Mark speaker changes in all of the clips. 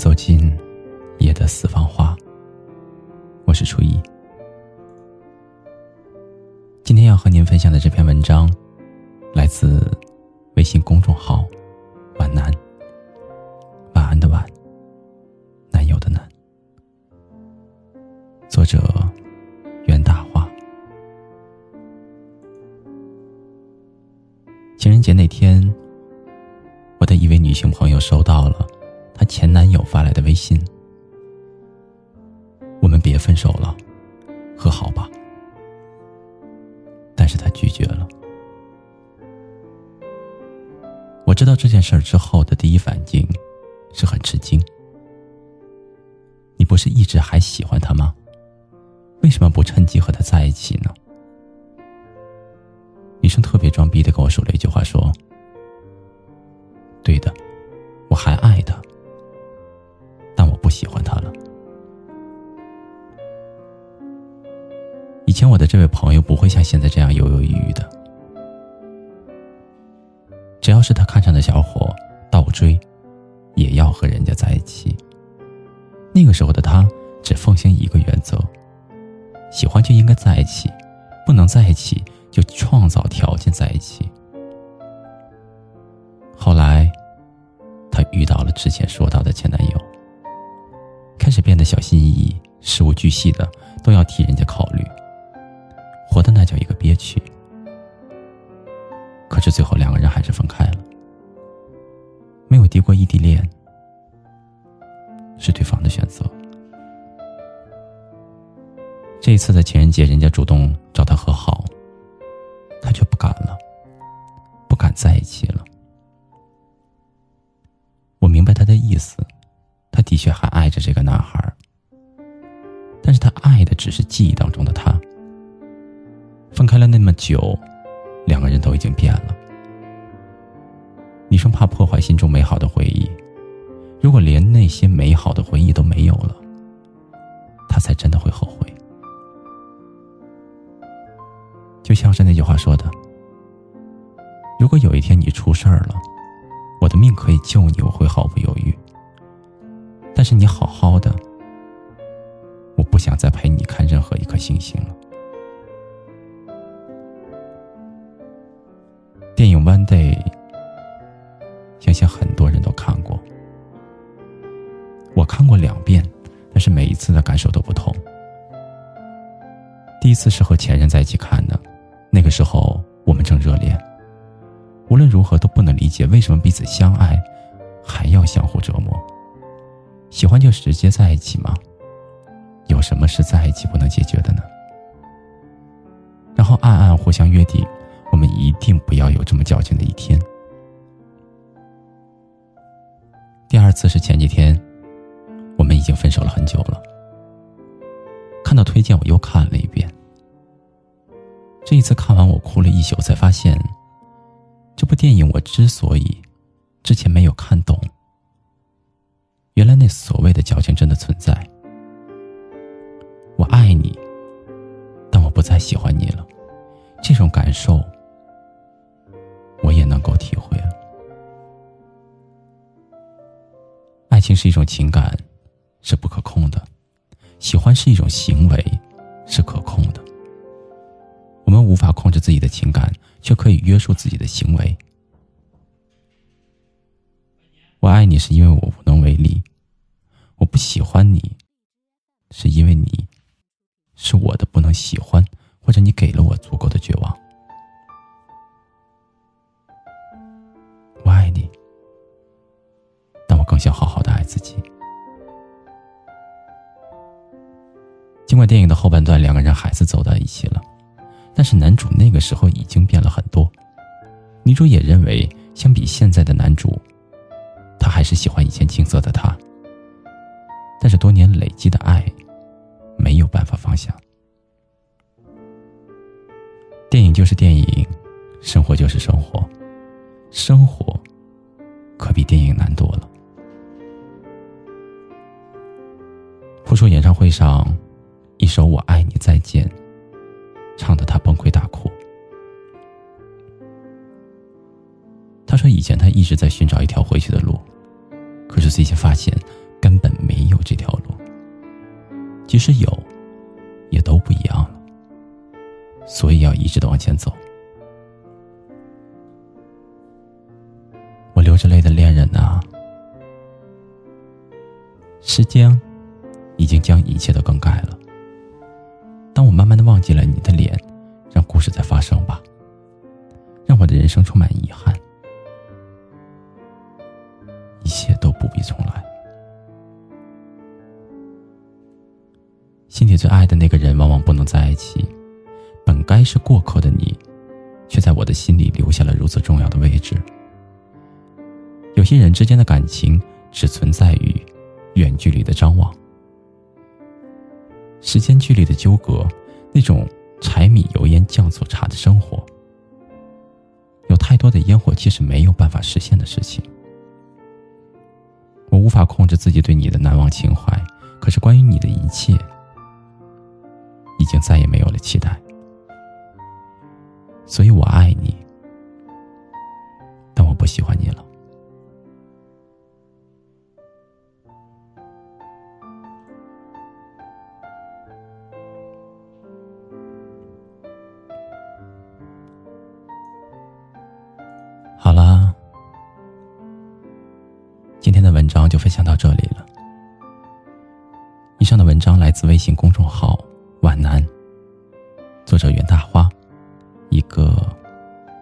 Speaker 1: 走进夜的四方花，我是初一。今天要和您分享的这篇文章，来自微信公众号“晚安”，晚安的晚，男友的男，作者袁大话。情人节那天，我的一位女性朋友收到了。前男友发来的微信：“我们别分手了，和好吧。”但是他拒绝了。我知道这件事儿之后的第一反应是很吃惊。你不是一直还喜欢他吗？为什么不趁机和他在一起呢？女生特别装逼的跟我说了一句话：“说，前我的这位朋友不会像现在这样犹犹豫豫的，只要是他看上的小伙，倒追，也要和人家在一起。那个时候的他只奉行一个原则：喜欢就应该在一起，不能在一起就创造条件在一起。后来，他遇到了之前说到的前男友。开始变得小心翼翼，事无巨细的都要替人家考虑，活的那叫一个憋屈。可是最后两个人还是分开了，没有敌过异地恋，是对方的选择。这一次的情人节，人家主动找他和好，他却不敢了，不敢在一起了。我明白他的意思。他的确还爱着这个男孩，但是他爱的只是记忆当中的他。分开了那么久，两个人都已经变了。你生怕破坏心中美好的回忆，如果连那些美好的回忆都没有了，他才真的会后悔。就像是那句话说的：“如果有一天你出事儿了，我的命可以救你，我会毫不犹豫。”但是你好好的，我不想再陪你看任何一颗星星了。电影《One Day》，相信很多人都看过。我看过两遍，但是每一次的感受都不同。第一次是和前任在一起看的，那个时候我们正热恋，无论如何都不能理解为什么彼此相爱，还要相互折磨。喜欢就直接在一起吗？有什么是在一起不能解决的呢？然后暗暗互相约定，一定不要有这么矫情的一天。第二次是前几天，我们已经分手了很久了。看到推荐，我又看了一遍。这一次看完，我哭了一宿，才发现，这部电影我之所以之前没有看懂。原来那所谓的矫情真的存在。我爱你，但我不再喜欢你了。这种感受，是一种情感，是不可控的；喜欢是一种行为，是可控的。我们无法控制自己的情感，却可以约束自己的行为。我爱你，是因为我无能为力；我不喜欢你，是因为你是我的不能喜欢，或者你给了我足够的绝望。我爱你，但我更想好好尽管电影的后半段两个人还是走到一起了，但是男主那个时候已经变了很多。女主也认为，相比现在的男主。他还是喜欢以前青涩的他，但是多年累积的爱没有办法放下。电影就是电影，生活就是生活，生活可比电影难多了。复出演唱会上，一首《我爱你再见》唱的他崩溃大哭。他说：“以前他一直在寻找一条回去的路。”可是最近发现，根本没有这条路即使有，也都不一样了。所以要一直的往前走。我流着泪的恋人啊，时间已经将一切都更改了。忘记了你的脸，让故事再发生吧，让我的人生充满遗憾，一切都不必重来。心底最爱的那个人，往往不能在一起。本该是过客的你，却在我的心里留下了如此重要的位置。有些人之间的感情，只存在于远距离的张望。时间距离的纠葛，那种柴米油盐酱醋茶的生活，有太多的烟火气是没有办法实现的事情。我无法控制自己对你的难忘情怀，可是关于你的一切，已经再也没有了期待。所以我爱你，但我不喜欢今天的文章就分享到这里了。以上的文章来自微信公众号“皖南”，作者袁大花，一个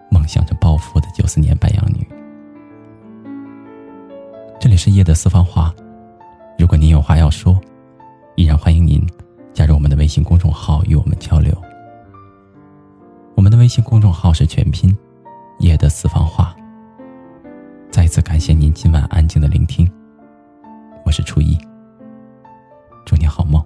Speaker 1: 梦想着暴富的九四年白羊女。这里是夜的私房话，如果您有话要说，依然欢迎您加入我们的微信公众号与我们交流。我们的微信公众号是全拼。夜的私房话。再次感谢您今晚安静的聆听，我是初一。祝你好梦。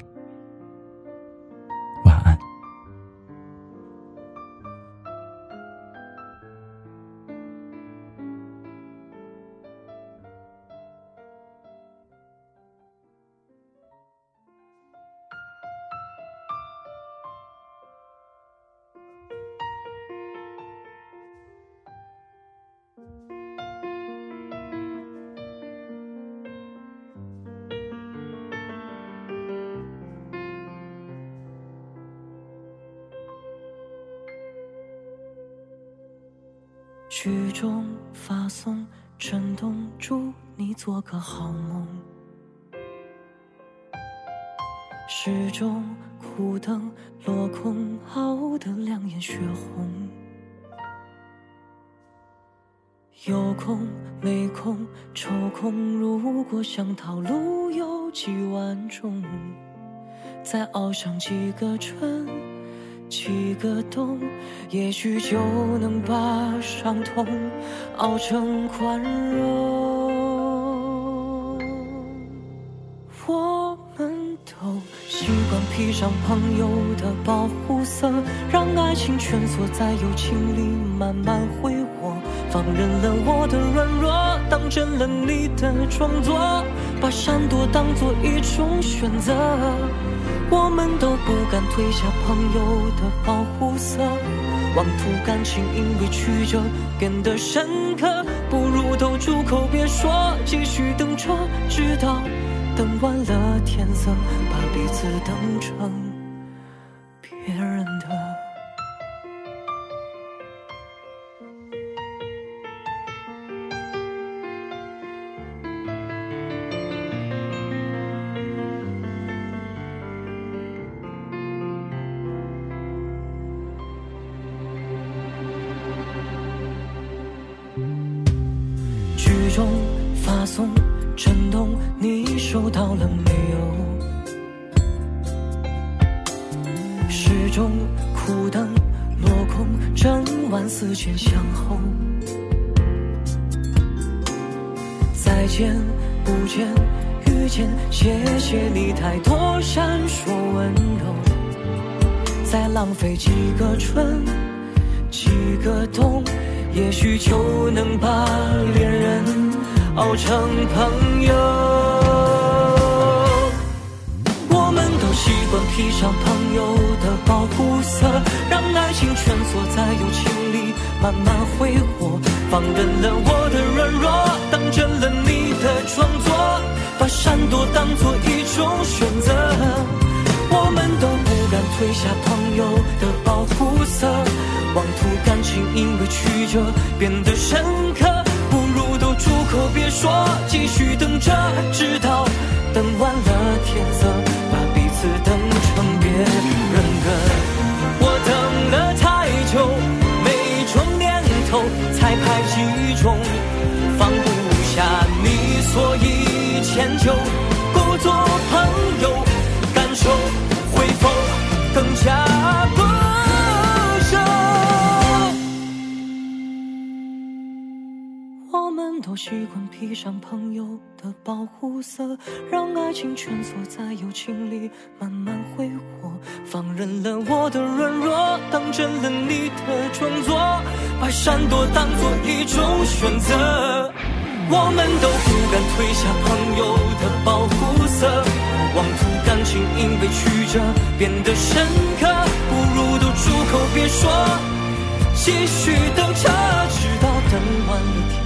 Speaker 2: 曲终发送，震动，祝你做个好梦。时钟苦等，落空，熬得两眼血红。有空没空，抽空，如果想逃，路有几万种，再熬上几个春。几个冬，也许就能把伤痛熬成宽容。我们都习惯披上朋友的保护色，让爱情蜷缩在友情里慢慢挥霍，放任了我的软弱，当真了你的装作，把闪躲当做一种选择。我们都不敢褪下朋友的保护色，妄图感情因为曲折变得深刻，不如都住口别说，继续等着，直到等完了天色，把彼此等成到了没有？时钟苦等落空，整晚思前想后。再见不见遇见，谢谢你太多闪烁温柔。再浪费几个春，几个冬。也许就能把恋人熬成朋友。习惯披上朋友的保护色，让爱情蜷缩在友情里慢慢挥霍，放任了我的软弱，当真了你的装作，把闪躲当作一种选择。
Speaker 1: 我们都不敢褪下朋友的保护色，妄图感情因为曲折变得深刻，不如都住口别说，继续等着，直到等完了天色，迁就，故作朋友，感受会否更加不舍？我们都习惯披上朋友的保护色，让爱情蜷缩在友情里慢慢挥霍，放任了我的软弱，当真了你的装作，把闪躲当做一种选择。我们都不敢褪下朋友的保护色，妄图感情因为曲折变得深刻，不如都住口别说，继续等着，直到等完了